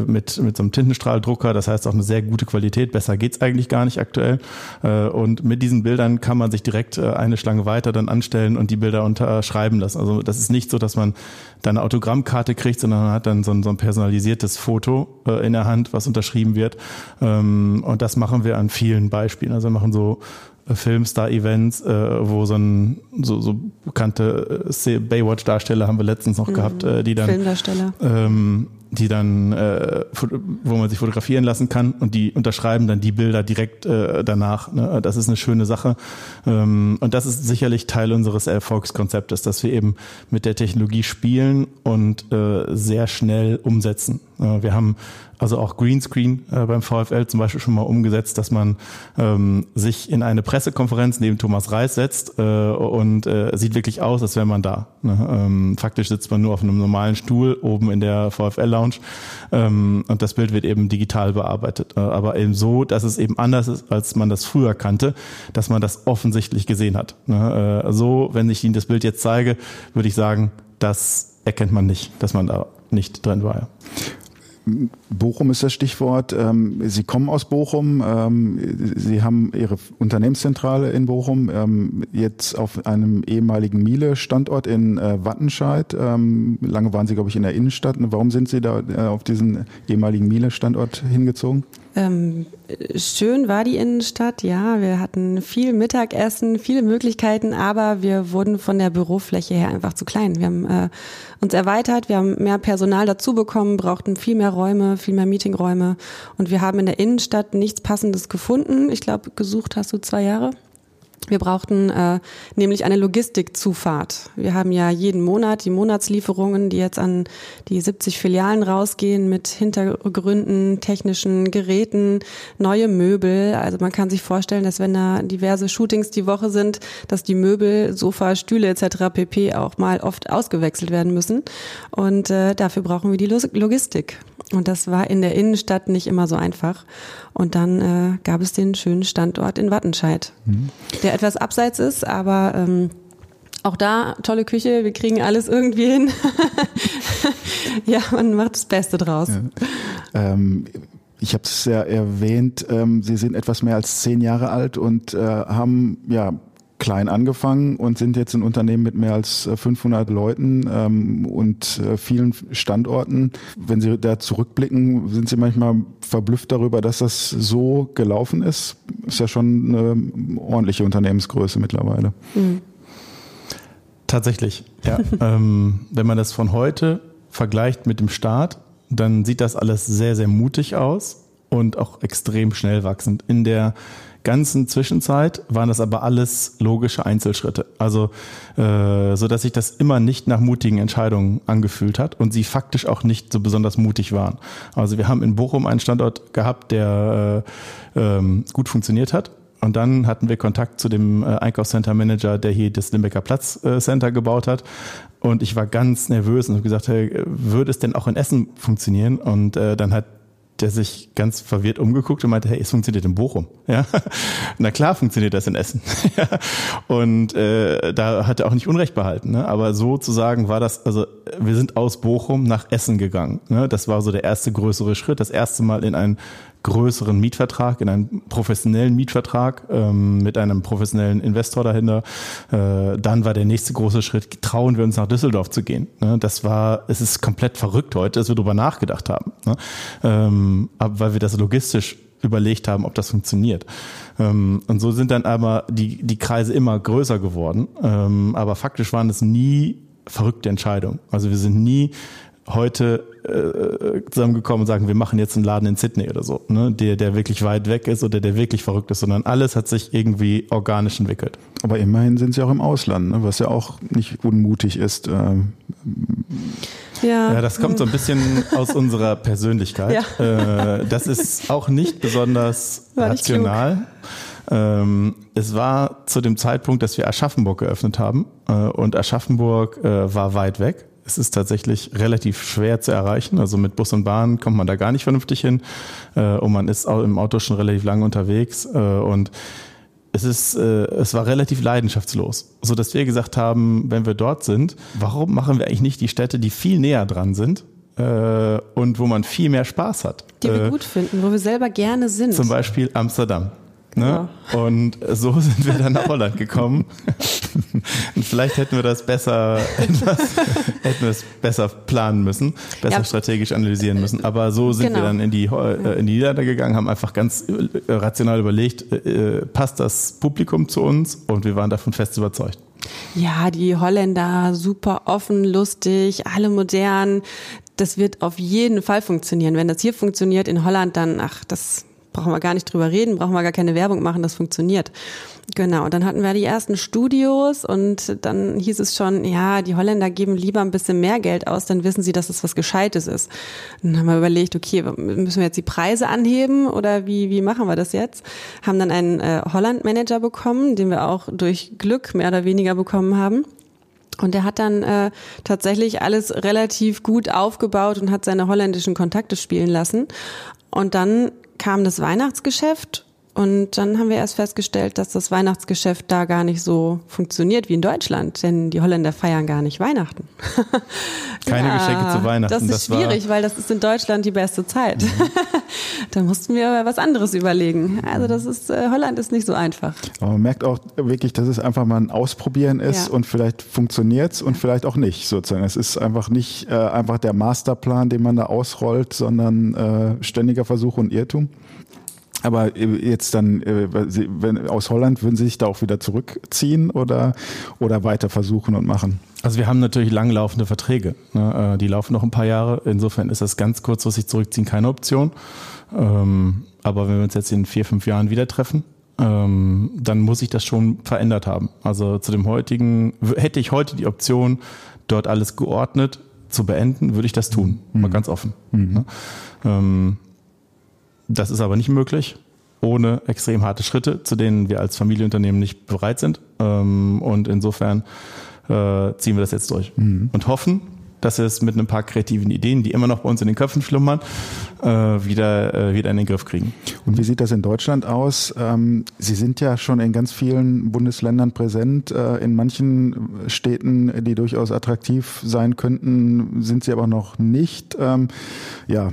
mit, mit so einem Tintenstrahldrucker, das heißt auch eine sehr gute Qualität, besser geht's eigentlich gar nicht aktuell. Äh, und mit diesen Bildern kann man sich direkt äh, eine Schlange weiter dann anstellen und die Bilder unterschreiben lassen. Also das ist nicht so, dass man dann eine Autogrammkarte kriegt, sondern man hat dann so ein, so ein personalisiertes Foto in der Hand, was unterschrieben wird. Ähm, und das machen wir an vielen Beispielen. Also wir machen so Filmstar-Events, äh, wo so ein so, so bekannte äh, Baywatch-Darsteller haben wir letztens noch mhm. gehabt, äh, die dann
Filmdarsteller.
Ähm, die dann, äh, wo man sich fotografieren lassen kann und die unterschreiben dann die Bilder direkt äh, danach. Ne? Das ist eine schöne Sache. Ähm, und das ist sicherlich Teil unseres Erfolgskonzeptes, dass wir eben mit der Technologie spielen und äh, sehr schnell umsetzen. Wir haben also auch Greenscreen äh, beim VfL zum Beispiel schon mal umgesetzt, dass man ähm, sich in eine Pressekonferenz neben Thomas Reis setzt äh, und äh, sieht wirklich aus, als wäre man da. Ne? Ähm, faktisch sitzt man nur auf einem normalen Stuhl oben in der VfL-Lounge ähm, und das Bild wird eben digital bearbeitet. Äh, aber eben so, dass es eben anders ist, als man das früher kannte, dass man das offensichtlich gesehen hat. Ne? Äh, so, wenn ich Ihnen das Bild jetzt zeige, würde ich sagen, das erkennt man nicht, dass man da nicht drin war. Ja.
Bochum ist das Stichwort. Ähm, Sie kommen aus Bochum. Ähm, Sie haben Ihre Unternehmenszentrale in Bochum ähm, jetzt auf einem ehemaligen Miele-Standort in äh, Wattenscheid. Lange waren Sie, glaube ich, in der Innenstadt. Warum sind Sie da äh, auf diesen ehemaligen Miele-Standort hingezogen?
Ähm, schön war die Innenstadt, ja. Wir hatten viel Mittagessen, viele Möglichkeiten, aber wir wurden von der Bürofläche her einfach zu klein. Wir haben äh, uns erweitert, wir haben mehr Personal dazu bekommen, brauchten viel mehr Räume, viel mehr Meetingräume und wir haben in der Innenstadt nichts Passendes gefunden. Ich glaube, gesucht hast du zwei Jahre. Wir brauchten äh, nämlich eine Logistikzufahrt. Wir haben ja jeden Monat die Monatslieferungen, die jetzt an die 70 Filialen rausgehen mit Hintergründen, technischen Geräten, neue Möbel. Also man kann sich vorstellen, dass wenn da diverse Shootings die Woche sind, dass die Möbel, Sofa, Stühle etc. pp. auch mal oft ausgewechselt werden müssen. Und äh, dafür brauchen wir die Logistik. Und das war in der Innenstadt nicht immer so einfach. Und dann äh, gab es den schönen Standort in Wattenscheid, mhm. der etwas abseits ist, aber ähm, auch da tolle Küche, wir kriegen alles irgendwie hin. ja, man macht das Beste draus.
Ja. Ähm, ich habe es ja erwähnt, ähm, Sie sind etwas mehr als zehn Jahre alt und äh, haben ja klein angefangen und sind jetzt ein Unternehmen mit mehr als 500 äh, Leuten ähm, und äh, vielen Standorten. Wenn Sie da zurückblicken, sind Sie manchmal verblüfft darüber, dass das so gelaufen ist. Ist ja schon eine ordentliche Unternehmensgröße mittlerweile. Mhm.
Tatsächlich, ja. ähm, wenn man das von heute vergleicht mit dem Start, dann sieht das alles sehr, sehr mutig aus und auch extrem schnell wachsend. In der ganzen Zwischenzeit waren das aber alles logische Einzelschritte. Also äh, so dass sich das immer nicht nach mutigen Entscheidungen angefühlt hat und sie faktisch auch nicht so besonders mutig waren. Also wir haben in Bochum einen Standort gehabt, der äh, ähm, gut funktioniert hat. Und dann hatten wir Kontakt zu dem äh, Einkaufscenter Manager, der hier das Limbecker Platz äh, gebaut hat. Und ich war ganz nervös und habe gesagt, hey, würde es denn auch in Essen funktionieren? Und äh, dann hat der sich ganz verwirrt umgeguckt und meinte, hey, es funktioniert in Bochum. Ja, na klar funktioniert das in Essen. und äh, da hat er auch nicht Unrecht behalten. Ne? Aber sozusagen war das, also wir sind aus Bochum nach Essen gegangen. Ne? Das war so der erste größere Schritt, das erste Mal in ein größeren Mietvertrag, in einen professionellen Mietvertrag ähm, mit einem professionellen Investor dahinter. Äh, dann war der nächste große Schritt, trauen wir uns nach Düsseldorf zu gehen. Ne? Das war, es ist komplett verrückt heute, dass wir darüber nachgedacht haben. Ne? Ähm, aber weil wir das logistisch überlegt haben, ob das funktioniert. Ähm, und so sind dann aber die, die Kreise immer größer geworden. Ähm, aber faktisch waren es nie verrückte Entscheidungen. Also wir sind nie heute äh, zusammengekommen und sagen, wir machen jetzt einen Laden in Sydney oder so, ne? der, der wirklich weit weg ist oder der wirklich verrückt ist, sondern alles hat sich irgendwie organisch entwickelt.
Aber immerhin sind sie auch im Ausland, ne? was ja auch nicht unmutig ist. Ähm.
Ja. ja, das kommt so ein bisschen aus unserer Persönlichkeit. Ja. Äh, das ist auch nicht besonders war rational. Nicht ähm, es war zu dem Zeitpunkt, dass wir Aschaffenburg geöffnet haben äh, und Aschaffenburg äh, war weit weg es ist tatsächlich relativ schwer zu erreichen. Also mit Bus und Bahn kommt man da gar nicht vernünftig hin. Äh, und man ist auch im Auto schon relativ lange unterwegs. Äh, und es ist, äh, es war relativ leidenschaftslos, so dass wir gesagt haben, wenn wir dort sind, warum machen wir eigentlich nicht die Städte, die viel näher dran sind und wo man viel mehr Spaß hat?
Die wir gut finden, wo wir selber gerne sind.
Zum Beispiel Amsterdam. Ne? Ja. Und so sind wir dann nach Holland gekommen. Vielleicht hätten wir das besser, etwas, hätten wir es besser planen müssen, besser ja. strategisch analysieren müssen. Aber so sind genau. wir dann in die, äh, in die Niederlande gegangen, haben einfach ganz äh, rational überlegt, äh, passt das Publikum zu uns? Und wir waren davon fest überzeugt.
Ja, die Holländer super offen, lustig, alle modern. Das wird auf jeden Fall funktionieren. Wenn das hier funktioniert in Holland, dann, ach, das brauchen wir gar nicht drüber reden, brauchen wir gar keine Werbung machen, das funktioniert. Genau, und dann hatten wir die ersten Studios und dann hieß es schon, ja, die Holländer geben lieber ein bisschen mehr Geld aus, dann wissen sie, dass es was Gescheites ist. dann haben wir überlegt, okay, müssen wir jetzt die Preise anheben oder wie, wie machen wir das jetzt? Haben dann einen äh, Holland-Manager bekommen, den wir auch durch Glück mehr oder weniger bekommen haben. Und er hat dann äh, tatsächlich alles relativ gut aufgebaut und hat seine holländischen Kontakte spielen lassen. Und dann kam das Weihnachtsgeschäft und dann haben wir erst festgestellt, dass das Weihnachtsgeschäft da gar nicht so funktioniert wie in Deutschland, denn die Holländer feiern gar nicht Weihnachten.
Keine ja, Geschenke zu Weihnachten.
Das ist das schwierig, weil das ist in Deutschland die beste Zeit. Mhm. da mussten wir was anderes überlegen. Also das ist äh, Holland ist nicht so einfach.
Aber man merkt auch wirklich, dass es einfach mal ein Ausprobieren ist ja. und vielleicht funktioniert's und vielleicht auch nicht sozusagen. Es ist einfach nicht äh, einfach der Masterplan, den man da ausrollt, sondern äh, ständiger Versuch und Irrtum. Aber äh, jetzt dann, äh, wenn, aus Holland würden Sie sich da auch wieder zurückziehen oder, oder weiter versuchen und machen?
Also wir haben natürlich langlaufende Verträge. Ne? Äh, die laufen noch ein paar Jahre. Insofern ist das ganz kurzfristig zurückziehen keine Option. Ähm, aber wenn wir uns jetzt in vier, fünf Jahren wieder treffen, ähm, dann muss ich das schon verändert haben. Also zu dem heutigen, hätte ich heute die Option, dort alles geordnet zu beenden, würde ich das tun. Mhm. Mal ganz offen. Mhm. Ne? Das ist aber nicht möglich ohne extrem harte Schritte, zu denen wir als Familienunternehmen nicht bereit sind. Ähm, und insofern äh, ziehen wir das jetzt durch mhm. und hoffen, dass wir es mit ein paar kreativen Ideen, die immer noch bei uns in den Köpfen schlummern, äh, wieder, äh, wieder in den Griff kriegen.
Und wie sieht das in Deutschland aus? Ähm, Sie sind ja schon in ganz vielen Bundesländern präsent. Äh, in manchen Städten, die durchaus attraktiv sein könnten, sind Sie aber noch nicht. Ähm, ja,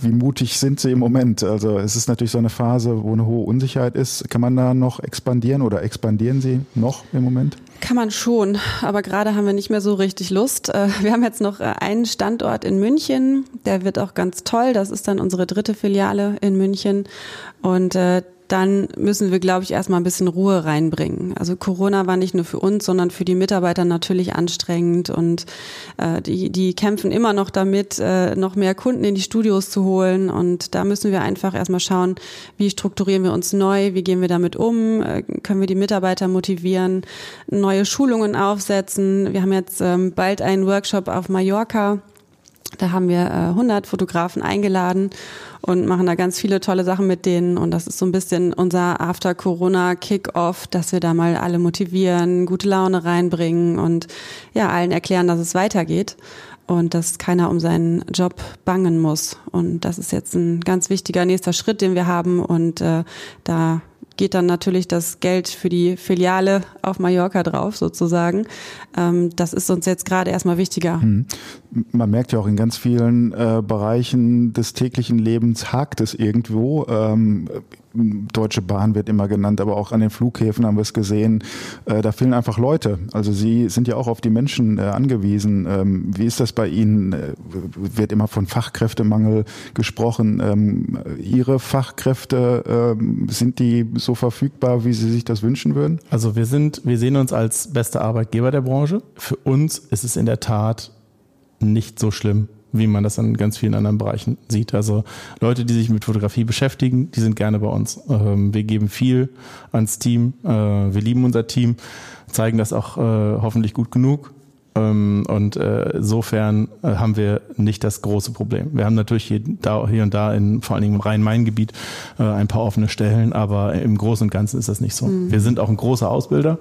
wie mutig sind Sie im Moment? Also es ist natürlich so eine Phase, wo eine hohe Unsicherheit ist. Kann man da noch expandieren oder expandieren Sie noch im Moment?
Kann man schon, aber gerade haben wir nicht mehr so richtig Lust. Äh, wir haben jetzt noch äh, einen Standort in München, der wird auch ganz toll. Das ist dann unsere dritte Filiale in München und äh, dann müssen wir, glaube ich, erstmal ein bisschen Ruhe reinbringen. Also Corona war nicht nur für uns, sondern für die Mitarbeiter natürlich anstrengend und äh, die, die kämpfen immer noch damit, äh, noch mehr Kunden in die Studios zu holen. Und da müssen wir einfach erstmal schauen, wie strukturieren wir uns neu, wie gehen wir damit um, äh, können wir die Mitarbeiter motivieren, neue Schulungen aufsetzen. Wir haben jetzt ähm, bald einen Workshop auf Mallorca da haben wir äh, 100 Fotografen eingeladen und machen da ganz viele tolle Sachen mit denen. Und das ist so ein bisschen unser After-Corona-Kick-Off, dass wir da mal alle motivieren, gute Laune reinbringen und ja, allen erklären, dass es weitergeht und dass keiner um seinen Job bangen muss. Und das ist jetzt ein ganz wichtiger nächster Schritt, den wir haben. Und äh, da geht dann natürlich das Geld für die Filiale auf Mallorca drauf, sozusagen. Ähm, das ist uns jetzt gerade erstmal wichtiger. Hm.
Man merkt ja auch in ganz vielen äh, Bereichen des täglichen Lebens hakt es irgendwo. Ähm, Deutsche Bahn wird immer genannt, aber auch an den Flughäfen haben wir es gesehen. Äh, da fehlen einfach Leute. Also Sie sind ja auch auf die Menschen äh, angewiesen. Ähm, wie ist das bei Ihnen? Äh, wird immer von Fachkräftemangel gesprochen. Ähm, Ihre Fachkräfte, ähm, sind die so verfügbar, wie Sie sich das wünschen würden?
Also wir sind, wir sehen uns als beste Arbeitgeber der Branche. Für uns ist es in der Tat nicht so schlimm, wie man das in ganz vielen anderen Bereichen sieht. Also Leute, die sich mit Fotografie beschäftigen, die sind gerne bei uns. Ähm, wir geben viel ans Team, äh, wir lieben unser Team, zeigen das auch äh, hoffentlich gut genug. Ähm, und äh, insofern haben wir nicht das große Problem. Wir haben natürlich hier und da in vor allen Dingen im Rhein-Main-Gebiet ein paar offene Stellen, aber im Großen und Ganzen ist das nicht so. Mhm. Wir sind auch ein großer Ausbilder.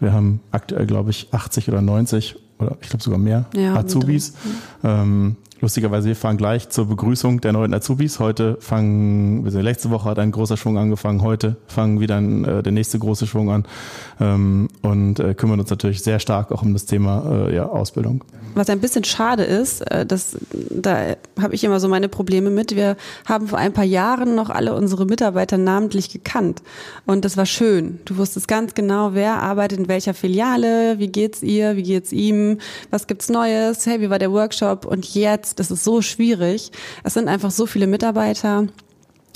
Wir haben aktuell, glaube ich, 80 oder 90 oder ich glaube sogar mehr ja, Azubis. Ähm, lustigerweise, wir fahren gleich zur Begrüßung der neuen Azubis. Heute fangen, wir sind letzte Woche hat ein großer Schwung angefangen, heute fangen wieder ein, äh, der nächste große Schwung an ähm, und äh, kümmern uns natürlich sehr stark auch um das Thema äh, ja, Ausbildung.
Was ein bisschen schade ist, äh, das, da habe ich immer so meine Probleme mit. Wir haben vor ein paar Jahren noch alle unsere Mitarbeiter namentlich gekannt und das war schön. Du wusstest ganz genau, wer arbeitet in welcher Filiale, wie geht's ihr, wie geht's ihm, was gibt's Neues, hey, wie war der Workshop und jetzt, das ist so schwierig. Es sind einfach so viele Mitarbeiter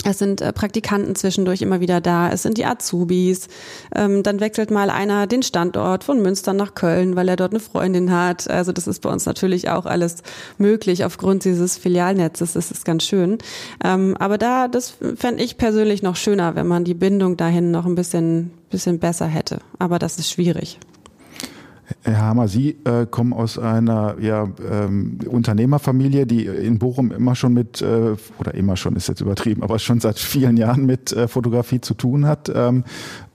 Es sind äh, Praktikanten zwischendurch immer wieder da. Es sind die Azubis. Ähm, dann wechselt mal einer den Standort von Münster nach Köln, weil er dort eine Freundin hat. Also das ist bei uns natürlich auch alles möglich aufgrund dieses Filialnetzes. Das ist ganz schön. Ähm, aber da, das fände ich persönlich noch schöner, wenn man die Bindung dahin noch ein bisschen, bisschen besser hätte. Aber das ist schwierig.
Herr Hammer, Sie äh, kommen aus einer ja, ähm, Unternehmerfamilie, die in Bochum immer schon mit, äh, oder immer schon ist jetzt übertrieben, aber schon seit vielen Jahren mit äh, Fotografie zu tun hat. Ähm,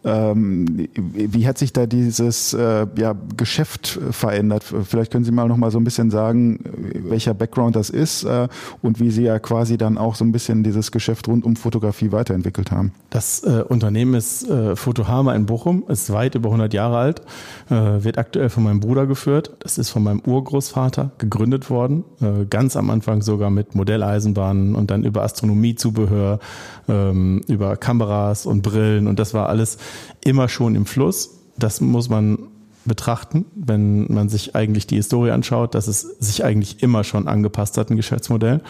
ähm, wie hat sich da dieses äh, ja, Geschäft verändert? Vielleicht können Sie mal noch mal so ein bisschen sagen, welcher Background das ist äh, und wie Sie ja quasi dann auch so ein bisschen dieses Geschäft rund um Fotografie weiterentwickelt haben.
Das äh, Unternehmen ist äh, Fotohama in Bochum, ist weit über 100 Jahre alt, äh, wird aktuell von meinem Bruder geführt. Das ist von meinem Urgroßvater gegründet worden, äh, ganz am Anfang sogar mit Modelleisenbahnen und dann über Astronomiezubehör, ähm, über Kameras und Brillen und das war alles immer schon im Fluss. Das muss man betrachten, wenn man sich eigentlich die Historie anschaut, dass es sich eigentlich immer schon angepasst hat, ein Geschäftsmodell.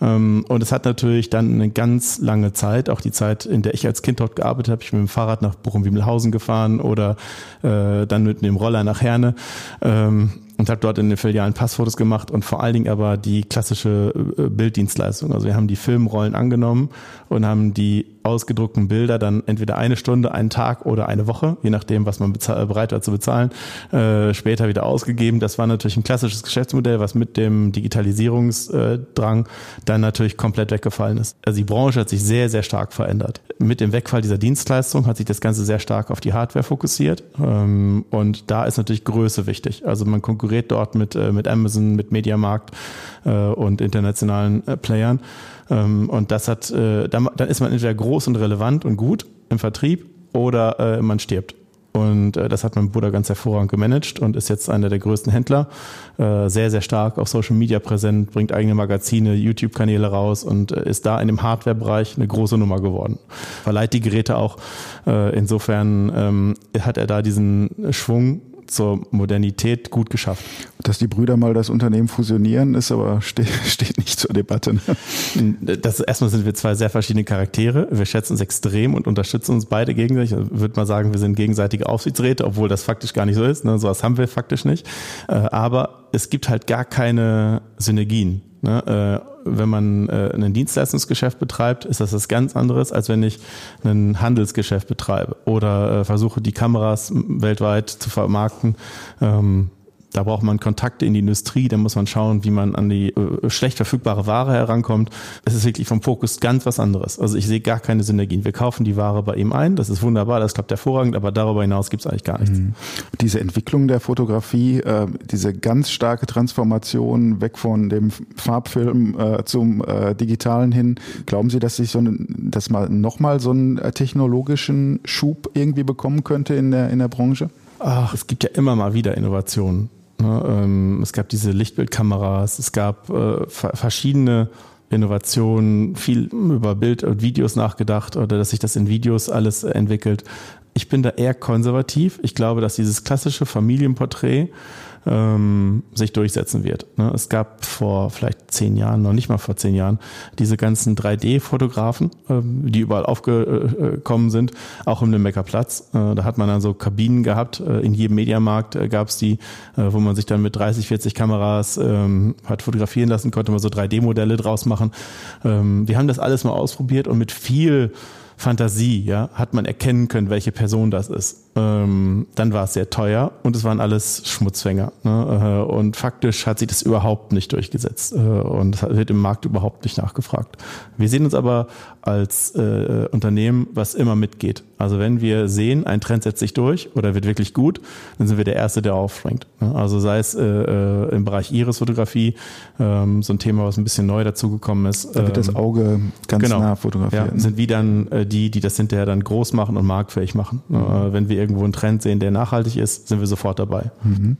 Ähm, und es hat natürlich dann eine ganz lange Zeit, auch die Zeit, in der ich als Kind dort gearbeitet habe, ich bin mit dem Fahrrad nach Bochum-Wiemelhausen gefahren oder äh, dann mit dem Roller nach Herne. Ähm, und habe dort in den Filialen Passfotos gemacht und vor allen Dingen aber die klassische äh, Bilddienstleistung. Also wir haben die Filmrollen angenommen und haben die ausgedruckten Bilder dann entweder eine Stunde, einen Tag oder eine Woche, je nachdem, was man bereit war zu bezahlen, äh, später wieder ausgegeben. Das war natürlich ein klassisches Geschäftsmodell, was mit dem Digitalisierungsdrang dann natürlich komplett weggefallen ist. Also die Branche hat sich sehr, sehr stark verändert. Mit dem Wegfall dieser Dienstleistung hat sich das Ganze sehr stark auf die Hardware fokussiert. Ähm, und da ist natürlich Größe wichtig. Also man konkurriert dort mit, äh, mit Amazon, mit Mediamarkt äh, und internationalen äh, Playern. Ähm, und das hat, äh, dann, dann ist man entweder groß und relevant und gut im Vertrieb oder äh, man stirbt. Und äh, das hat mein Bruder ganz hervorragend gemanagt und ist jetzt einer der größten Händler. Äh, sehr, sehr stark auf Social Media präsent, bringt eigene Magazine, YouTube-Kanäle raus und äh, ist da in dem Hardware-Bereich eine große Nummer geworden. Verleiht die Geräte auch. Äh, insofern ähm, hat er da diesen Schwung zur Modernität gut geschafft.
Dass die Brüder mal das Unternehmen fusionieren, ist aber steht, steht nicht zur Debatte.
Ne? Das, erstmal sind wir zwei sehr verschiedene Charaktere. Wir schätzen uns extrem und unterstützen uns beide gegenseitig. Ich würde mal sagen, wir sind gegenseitige Aufsichtsräte, obwohl das faktisch gar nicht so ist. Ne? So was haben wir faktisch nicht. Äh, aber es gibt halt gar keine Synergien. Ne? Äh, wenn man äh, ein Dienstleistungsgeschäft betreibt, ist das was ganz anderes, als wenn ich ein Handelsgeschäft betreibe oder äh, versuche, die Kameras weltweit zu vermarkten. Ähm, da braucht man Kontakte in die Industrie, da muss man schauen, wie man an die äh, schlecht verfügbare Ware herankommt. Es ist wirklich vom Fokus ganz was anderes. Also ich sehe gar keine Synergien. Wir kaufen die Ware bei ihm ein, das ist wunderbar, das klappt hervorragend, aber darüber hinaus gibt es eigentlich gar nichts. Mhm.
Diese Entwicklung der Fotografie, äh, diese ganz starke Transformation weg von dem Farbfilm äh, zum äh, digitalen hin, glauben Sie, dass sich so ein, dass man nochmal so einen äh, technologischen Schub irgendwie bekommen könnte in der, in der Branche?
Ach, es gibt ja immer mal wieder Innovationen. Ne, ähm, es gab diese Lichtbildkameras, es gab äh, verschiedene Innovationen, viel über Bild und Videos nachgedacht oder dass sich das in Videos alles entwickelt. Ich bin da eher konservativ. Ich glaube, dass dieses klassische Familienporträt ähm, sich durchsetzen wird. Ne? Es gab vor vielleicht zehn Jahren, noch nicht mal vor zehn Jahren, diese ganzen 3D-Fotografen, ähm, die überall aufgekommen sind, auch im Limbecker Platz. Äh, da hat man dann so Kabinen gehabt. Äh, in jedem Mediamarkt äh, gab es die, äh, wo man sich dann mit 30, 40 Kameras ähm, hat fotografieren lassen, konnte man so 3D-Modelle draus machen. Ähm, wir haben das alles mal ausprobiert und mit viel Fantasie, ja, hat man erkennen können, welche Person das ist. Ähm, dann war es sehr teuer und es waren alles Schmutzfänger. Ne? Äh, und faktisch hat sich das überhaupt nicht durchgesetzt äh, und wird im Markt überhaupt nicht nachgefragt. Wir sehen uns aber als äh, Unternehmen, was immer mitgeht. Also wenn wir sehen, ein Trend setzt sich durch oder wird wirklich gut, dann sind wir der Erste, der aufspringt. Ne? Also sei es äh, äh, im Bereich Iris-Fotografie, ähm, so ein Thema, was ein bisschen neu dazugekommen ist.
Da wird das ähm, Auge ganz genau, nah fotografiert.
Ja, sind wie dann äh, die, die das hinterher dann groß machen und marktfähig machen. Ne? Mhm. wenn wir irgendwo einen Trend sehen, der nachhaltig ist, sind wir sofort dabei. Mhm.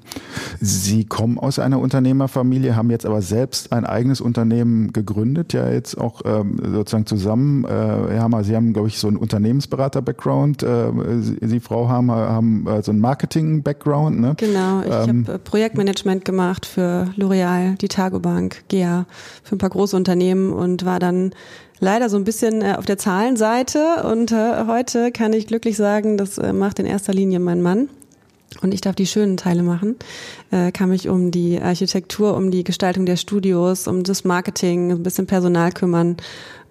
Sie kommen aus einer Unternehmerfamilie, haben jetzt aber selbst ein eigenes Unternehmen gegründet, ja jetzt auch ähm, sozusagen zusammen. Äh, Herr Hammer, Sie haben, glaube ich, so einen Unternehmensberater-Background. Äh, Sie, Sie, Frau Hammer, haben äh, so einen Marketing-Background. Ne?
Genau, ich ähm, habe Projektmanagement gemacht für L'Oreal, die Tagobank, GEA, für ein paar große Unternehmen und war dann leider so ein bisschen äh, auf der Zahlenseite. Und äh, heute kann ich glücklich sagen, das äh, macht in erster Linie mein Mann und ich darf die schönen Teile machen, äh, kann mich um die Architektur, um die Gestaltung der Studios, um das Marketing, ein bisschen Personal kümmern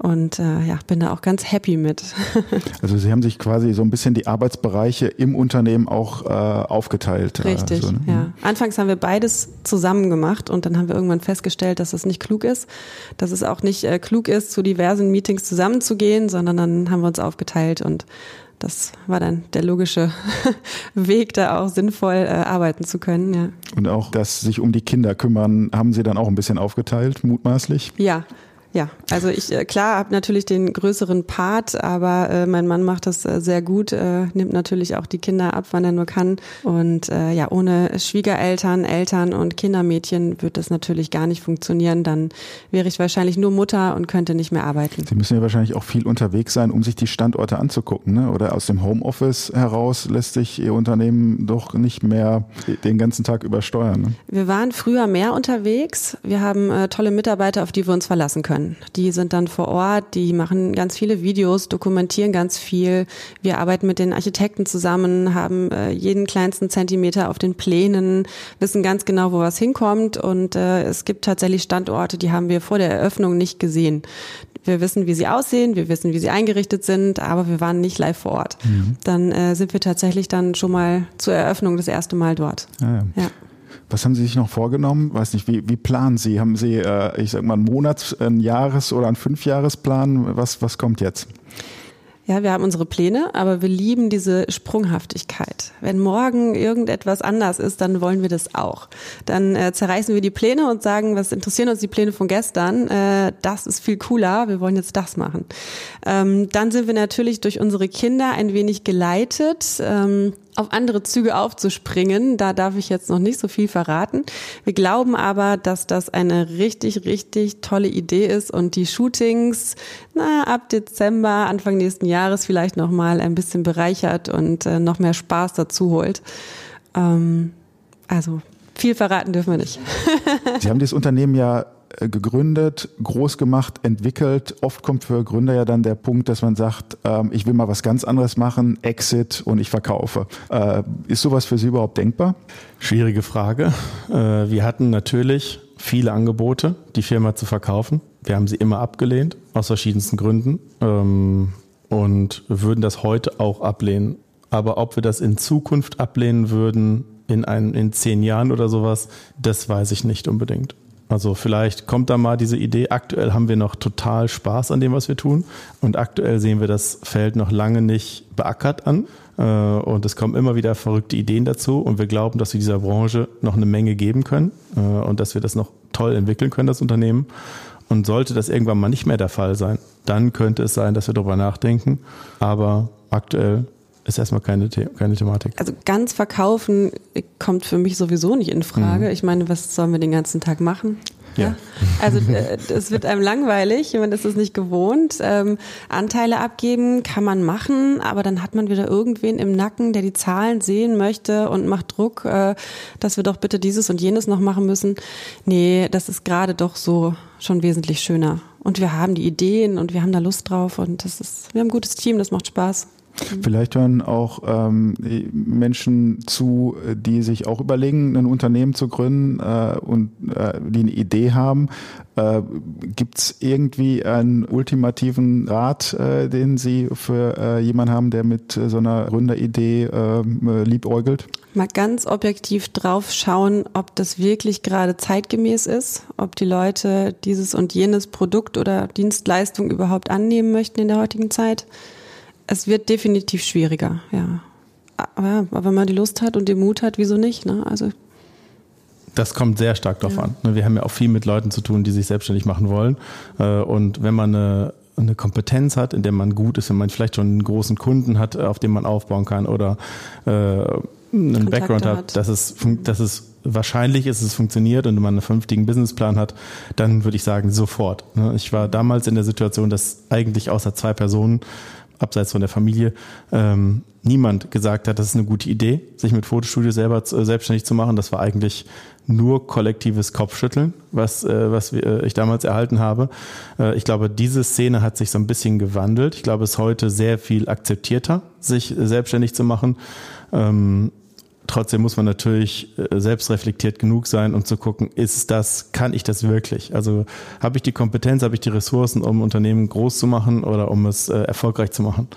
und äh, ja, bin da auch ganz happy mit.
also Sie haben sich quasi so ein bisschen die Arbeitsbereiche im Unternehmen auch äh, aufgeteilt.
Äh, Richtig, so, ne? ja. Anfangs haben wir beides zusammen gemacht und dann haben wir irgendwann festgestellt, dass das nicht klug ist, dass es auch nicht äh, klug ist, zu diversen Meetings zusammenzugehen, sondern dann haben wir uns aufgeteilt und das war dann der logische Weg, da auch sinnvoll äh, arbeiten zu können. Ja.
Und auch das sich um die Kinder kümmern, haben Sie dann auch ein bisschen aufgeteilt, mutmaßlich?
Ja, ja, also ich äh, klar habe natürlich den größeren Part, aber äh, mein Mann macht das äh, sehr gut, äh, nimmt natürlich auch die Kinder ab, wann er nur kann. Und äh, ja, ohne Schwiegereltern, Eltern und Kindermädchen wird das natürlich gar nicht funktionieren. Dann wäre ich wahrscheinlich nur Mutter und könnte nicht mehr arbeiten.
Sie müssen ja wahrscheinlich auch viel unterwegs sein, um sich die Standorte anzugucken, ne? Oder aus dem Homeoffice heraus lässt sich Ihr Unternehmen doch nicht mehr den ganzen Tag übersteuern. Ne?
Wir waren früher mehr unterwegs. Wir haben äh, tolle Mitarbeiter, auf die wir uns verlassen können kann. Die sind dann vor Ort, die machen ganz viele Videos, dokumentieren ganz viel. Wir arbeiten mit den Architekten zusammen, haben äh, jeden kleinsten Zentimeter auf den Plänen, wissen ganz genau, wo was hinkommt und äh, es gibt tatsächlich Standorte, die haben wir vor der Eröffnung nicht gesehen. Wir wissen, wie sie aussehen, wir wissen, wie sie eingerichtet sind, aber wir waren nicht live vor Ort. Mhm. Dann äh, sind wir tatsächlich dann schon mal zur Eröffnung das erste Mal dort.
Ah, ja. ja. Was haben Sie sich noch vorgenommen? Weiß nicht, wie, wie planen Sie? Haben Sie, äh, ich sag mal, einen Monats-, einen Jahres- oder einen Fünfjahresplan? Was, was kommt jetzt?
Ja, wir haben unsere Pläne, aber wir lieben diese Sprunghaftigkeit. Wenn morgen irgendetwas anders ist, dann wollen wir das auch. Dann äh, zerreißen wir die Pläne und sagen, was interessieren uns die Pläne von gestern? Äh, das ist viel cooler, wir wollen jetzt das machen. Ähm, dann sind wir natürlich durch unsere Kinder ein wenig geleitet. Ähm, auf andere Züge aufzuspringen. Da darf ich jetzt noch nicht so viel verraten. Wir glauben aber, dass das eine richtig, richtig tolle Idee ist und die Shootings na, ab Dezember, Anfang nächsten Jahres vielleicht nochmal ein bisschen bereichert und äh, noch mehr Spaß dazu holt. Ähm, also viel verraten dürfen wir nicht.
Sie haben das Unternehmen ja gegründet, groß gemacht, entwickelt. Oft kommt für Gründer ja dann der Punkt, dass man sagt, ähm, ich will mal was ganz anderes machen, Exit und ich verkaufe. Äh, ist sowas für Sie überhaupt denkbar?
Schwierige Frage. Äh, wir hatten natürlich viele Angebote, die Firma zu verkaufen. Wir haben sie immer abgelehnt, aus verschiedensten Gründen. Ähm, und würden das heute auch ablehnen. Aber ob wir das in Zukunft ablehnen würden, in, ein, in zehn Jahren oder sowas, das weiß ich nicht unbedingt. Also vielleicht kommt da mal diese Idee. Aktuell haben wir noch total Spaß an dem, was wir tun. Und aktuell sehen wir das Feld noch lange nicht beackert an. Äh, und es kommen immer wieder verrückte Ideen dazu. Und wir glauben, dass wir dieser Branche noch eine Menge geben können äh, und dass wir das noch toll entwickeln können, das Unternehmen. Und sollte das irgendwann mal nicht mehr der Fall sein, dann könnte es sein, dass wir darüber nachdenken. Aber aktuell ist erstmal keine, The keine Thematik.
Also ganz verkaufen kommt für mich sowieso nicht in Frage. Mhm. Ich meine, was sollen wir den ganzen Tag machen? Ja. ja. Also äh, es wird einem langweilig, man ist es nicht gewohnt. Ähm, Anteile abgeben kann man machen, aber dann hat man wieder irgendwen im Nacken, der die Zahlen sehen möchte und macht Druck, äh, dass wir doch bitte dieses und jenes noch machen müssen. Nee, das ist gerade doch so schon wesentlich schöner. Und wir haben die Ideen und wir haben da Lust drauf und das ist, wir haben ein gutes Team, das macht Spaß.
Vielleicht hören auch ähm, Menschen zu, die sich auch überlegen, ein Unternehmen zu gründen äh, und äh, die eine Idee haben. Äh, Gibt es irgendwie einen ultimativen Rat, äh, den Sie für äh, jemanden haben, der mit so einer Gründeridee ähm, äh, liebäugelt?
Mal ganz objektiv drauf schauen, ob das wirklich gerade zeitgemäß ist, ob die Leute dieses und jenes Produkt oder Dienstleistung überhaupt annehmen möchten in der heutigen Zeit es wird definitiv schwieriger, ja. Aber, aber wenn man die Lust hat und den Mut hat, wieso nicht? Ne? Also
das kommt sehr stark darauf ja. an. Ne, wir haben ja auch viel mit Leuten zu tun, die sich selbstständig machen wollen. Äh, und wenn man eine, eine Kompetenz hat, in der man gut ist, wenn man vielleicht schon einen großen Kunden hat, auf dem man aufbauen kann oder äh, einen Kontakte Background hat, hat, dass es, dass es wahrscheinlich ist, es funktioniert und man einen vernünftigen Businessplan hat, dann würde ich sagen, sofort. Ne. Ich war damals in der Situation, dass eigentlich außer zwei Personen abseits von der Familie, ähm, niemand gesagt hat, das ist eine gute Idee, sich mit Fotostudio selber äh, selbstständig zu machen. Das war eigentlich nur kollektives Kopfschütteln, was, äh, was äh, ich damals erhalten habe. Äh, ich glaube, diese Szene hat sich so ein bisschen gewandelt. Ich glaube, es ist heute sehr viel akzeptierter, sich selbstständig zu machen. Ähm, trotzdem muss man natürlich äh, selbstreflektiert genug sein, um zu gucken, ist das, kann ich das wirklich? Also habe ich die Kompetenz, habe ich die Ressourcen, um Unternehmen groß zu machen oder um es äh, erfolgreich zu machen?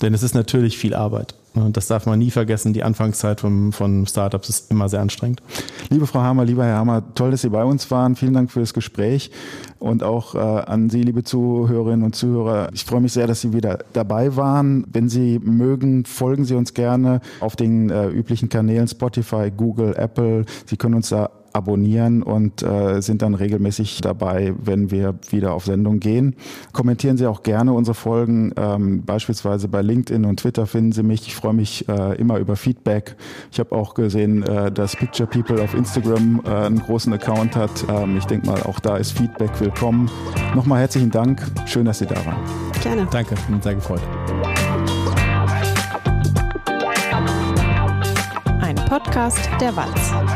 Denn es ist natürlich viel Arbeit. Und das darf man nie vergessen. Die Anfangszeit von, von Startups ist immer sehr anstrengend.
Liebe Frau Hammer, lieber Herr Hammer, toll, dass Sie bei uns waren. Vielen Dank für das Gespräch und auch äh, an Sie, liebe Zuhörerinnen und Zuhörer. Ich freue mich sehr, dass Sie wieder dabei waren. Wenn Sie mögen, folgen Sie uns gerne auf den äh, üblichen Kanälen Spotify, Google, Apple. Sie können uns da abonnieren und äh, sind dann regelmäßig dabei, wenn wir wieder auf Sendung gehen. Kommentieren Sie auch gerne unsere Folgen, ähm, beispielsweise bei LinkedIn und Twitter finden Sie mich. Ich freue mich äh, immer über Feedback. Ich habe auch gesehen, äh, dass Picture People auf Instagram äh, einen großen Account hat. Ähm, ich denke mal, auch da ist Feedback willkommen. Nochmal herzlichen Dank. Schön, dass Sie da waren.
Gerne. Danke, bin sehr gefreut.
Ein Podcast der Walz.